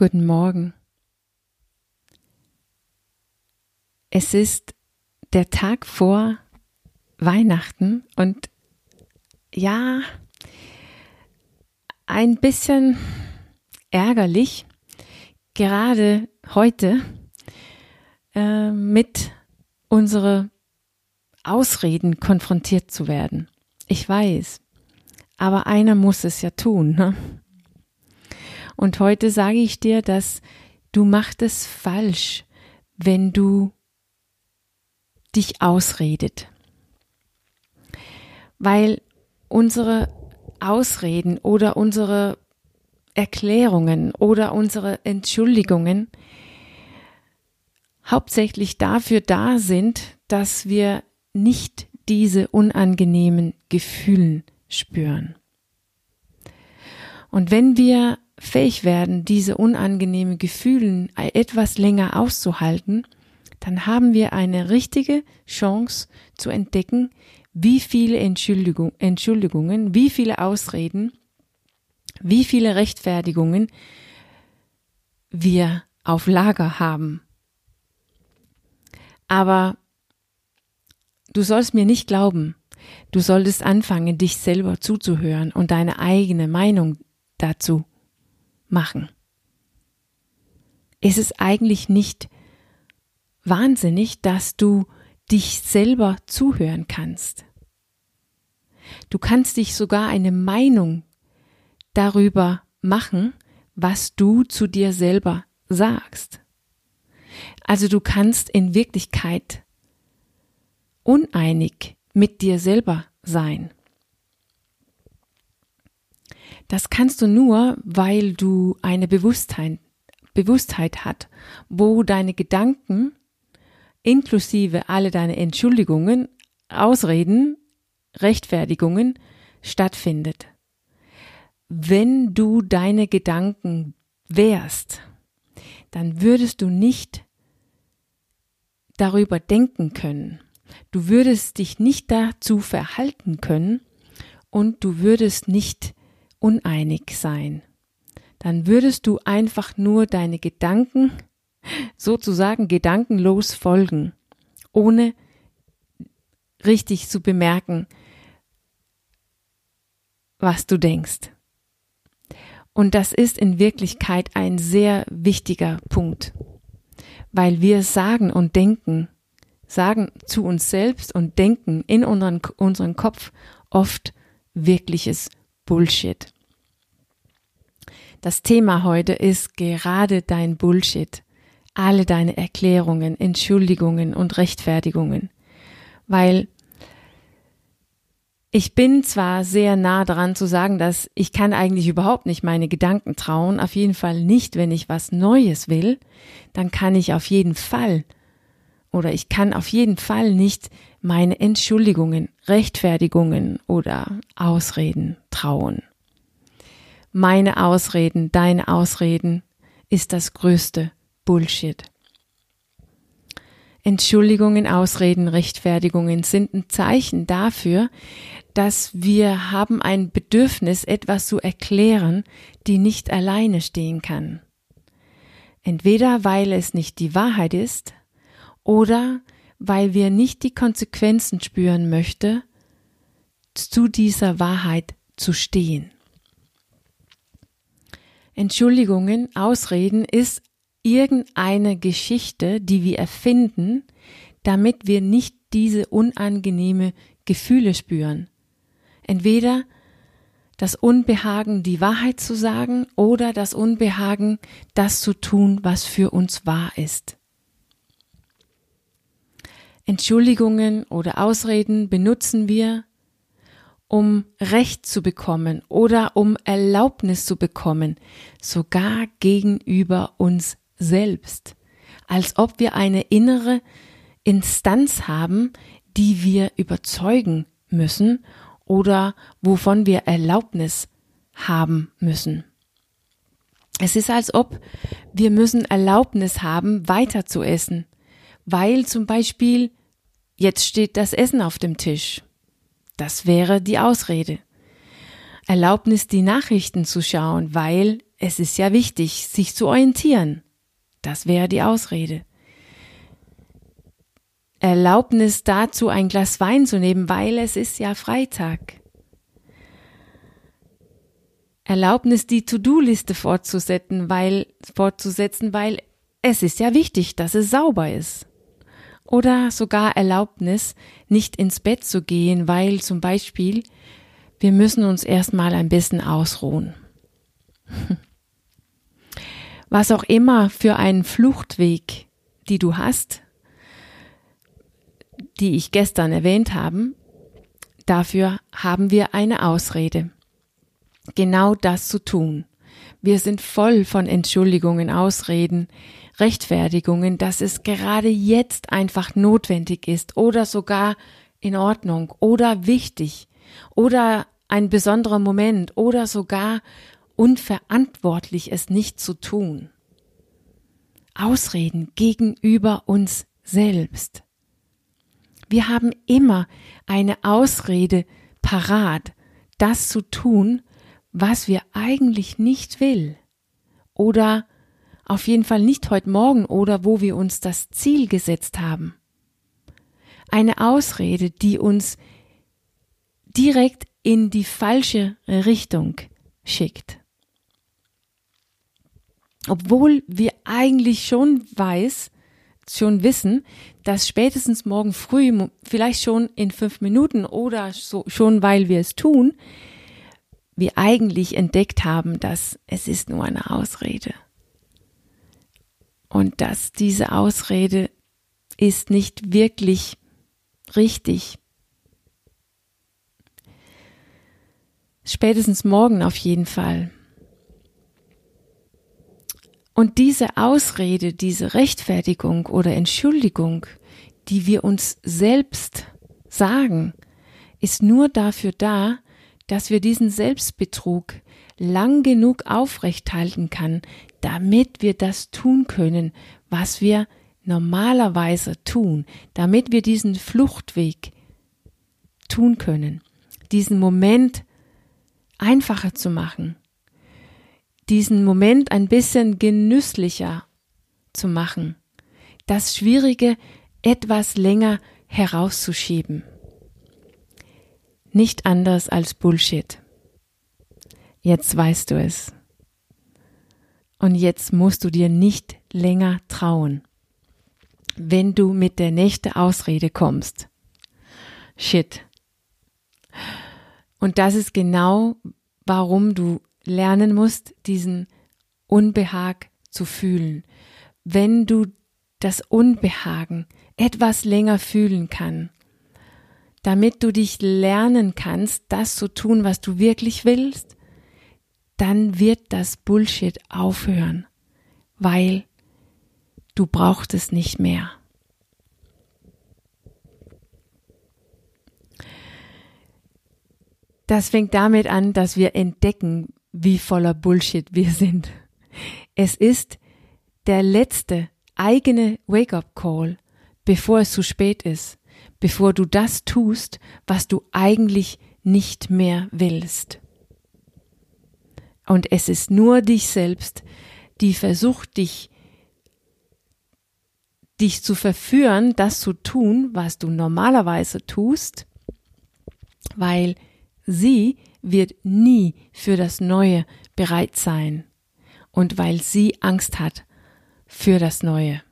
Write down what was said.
Guten Morgen. Es ist der Tag vor Weihnachten und ja, ein bisschen ärgerlich, gerade heute äh, mit unsere Ausreden konfrontiert zu werden. Ich weiß, aber einer muss es ja tun. Ne? Und heute sage ich dir, dass du machst es falsch, wenn du dich ausredet. Weil unsere Ausreden oder unsere Erklärungen oder unsere Entschuldigungen hauptsächlich dafür da sind, dass wir nicht diese unangenehmen Gefühle spüren. Und wenn wir fähig werden, diese unangenehmen Gefühle etwas länger auszuhalten, dann haben wir eine richtige Chance zu entdecken, wie viele Entschuldigung, Entschuldigungen, wie viele Ausreden, wie viele Rechtfertigungen wir auf Lager haben. Aber du sollst mir nicht glauben, du solltest anfangen, dich selber zuzuhören und deine eigene Meinung dazu machen. Ist es eigentlich nicht wahnsinnig, dass du dich selber zuhören kannst? Du kannst dich sogar eine Meinung darüber machen, was du zu dir selber sagst. Also du kannst in Wirklichkeit uneinig mit dir selber sein. Das kannst du nur, weil du eine Bewusstheit, Bewusstheit hat, wo deine Gedanken inklusive alle deine Entschuldigungen, Ausreden, Rechtfertigungen stattfindet. Wenn du deine Gedanken wärst, dann würdest du nicht darüber denken können. Du würdest dich nicht dazu verhalten können und du würdest nicht uneinig sein, dann würdest du einfach nur deine Gedanken sozusagen gedankenlos folgen, ohne richtig zu bemerken, was du denkst. Und das ist in Wirklichkeit ein sehr wichtiger Punkt, weil wir sagen und denken, sagen zu uns selbst und denken in unseren, unseren Kopf oft wirkliches Bullshit. Das Thema heute ist gerade dein Bullshit, alle deine Erklärungen, Entschuldigungen und Rechtfertigungen, weil ich bin zwar sehr nah daran zu sagen, dass ich kann eigentlich überhaupt nicht meine Gedanken trauen, auf jeden Fall nicht, wenn ich was Neues will, dann kann ich auf jeden Fall oder ich kann auf jeden Fall nicht meine Entschuldigungen, Rechtfertigungen oder Ausreden trauen. Meine Ausreden, deine Ausreden ist das größte Bullshit. Entschuldigungen, Ausreden, Rechtfertigungen sind ein Zeichen dafür, dass wir haben ein Bedürfnis, etwas zu erklären, die nicht alleine stehen kann. Entweder weil es nicht die Wahrheit ist oder weil wir nicht die Konsequenzen spüren möchte, zu dieser Wahrheit zu stehen. Entschuldigungen, Ausreden ist irgendeine Geschichte, die wir erfinden, damit wir nicht diese unangenehme Gefühle spüren. Entweder das Unbehagen, die Wahrheit zu sagen, oder das Unbehagen, das zu tun, was für uns wahr ist. Entschuldigungen oder Ausreden benutzen wir, um Recht zu bekommen oder um Erlaubnis zu bekommen, sogar gegenüber uns selbst, als ob wir eine innere Instanz haben, die wir überzeugen müssen oder wovon wir Erlaubnis haben müssen. Es ist als ob wir müssen Erlaubnis haben, weiter zu essen, weil zum Beispiel Jetzt steht das Essen auf dem Tisch. Das wäre die Ausrede. Erlaubnis, die Nachrichten zu schauen, weil es ist ja wichtig, sich zu orientieren. Das wäre die Ausrede. Erlaubnis dazu, ein Glas Wein zu nehmen, weil es ist ja Freitag. Erlaubnis, die To-Do-Liste fortzusetzen, weil, fortzusetzen, weil es ist ja wichtig, dass es sauber ist. Oder sogar Erlaubnis, nicht ins Bett zu gehen, weil zum Beispiel wir müssen uns erstmal ein bisschen ausruhen. Was auch immer für einen Fluchtweg, die du hast, die ich gestern erwähnt habe, dafür haben wir eine Ausrede. Genau das zu tun. Wir sind voll von Entschuldigungen, Ausreden, Rechtfertigungen, dass es gerade jetzt einfach notwendig ist oder sogar in Ordnung oder wichtig oder ein besonderer Moment oder sogar unverantwortlich, es nicht zu tun. Ausreden gegenüber uns selbst. Wir haben immer eine Ausrede parat, das zu tun, was wir eigentlich nicht will. Oder auf jeden Fall nicht heute Morgen oder wo wir uns das Ziel gesetzt haben. Eine Ausrede, die uns direkt in die falsche Richtung schickt. Obwohl wir eigentlich schon weiß, schon wissen, dass spätestens morgen früh, vielleicht schon in fünf Minuten oder so, schon weil wir es tun, wir eigentlich entdeckt haben, dass es ist nur eine Ausrede. Und dass diese Ausrede ist nicht wirklich richtig. Spätestens morgen auf jeden Fall. Und diese Ausrede, diese Rechtfertigung oder Entschuldigung, die wir uns selbst sagen, ist nur dafür da, dass wir diesen Selbstbetrug lang genug aufrechthalten kann, damit wir das tun können, was wir normalerweise tun, damit wir diesen Fluchtweg tun können, diesen Moment einfacher zu machen, diesen Moment ein bisschen genüsslicher zu machen, das Schwierige etwas länger herauszuschieben. Nicht anders als Bullshit. Jetzt weißt du es. Und jetzt musst du dir nicht länger trauen, wenn du mit der nächsten Ausrede kommst. Shit. Und das ist genau, warum du lernen musst, diesen Unbehag zu fühlen. Wenn du das Unbehagen etwas länger fühlen kann, damit du dich lernen kannst, das zu tun, was du wirklich willst, dann wird das Bullshit aufhören, weil du brauchst es nicht mehr. Das fängt damit an, dass wir entdecken, wie voller Bullshit wir sind. Es ist der letzte eigene Wake-up-Call, bevor es zu spät ist, bevor du das tust, was du eigentlich nicht mehr willst. Und es ist nur dich selbst, die versucht, dich, dich zu verführen, das zu tun, was du normalerweise tust, weil Sie wird nie für das Neue bereit sein und weil sie Angst hat für das Neue.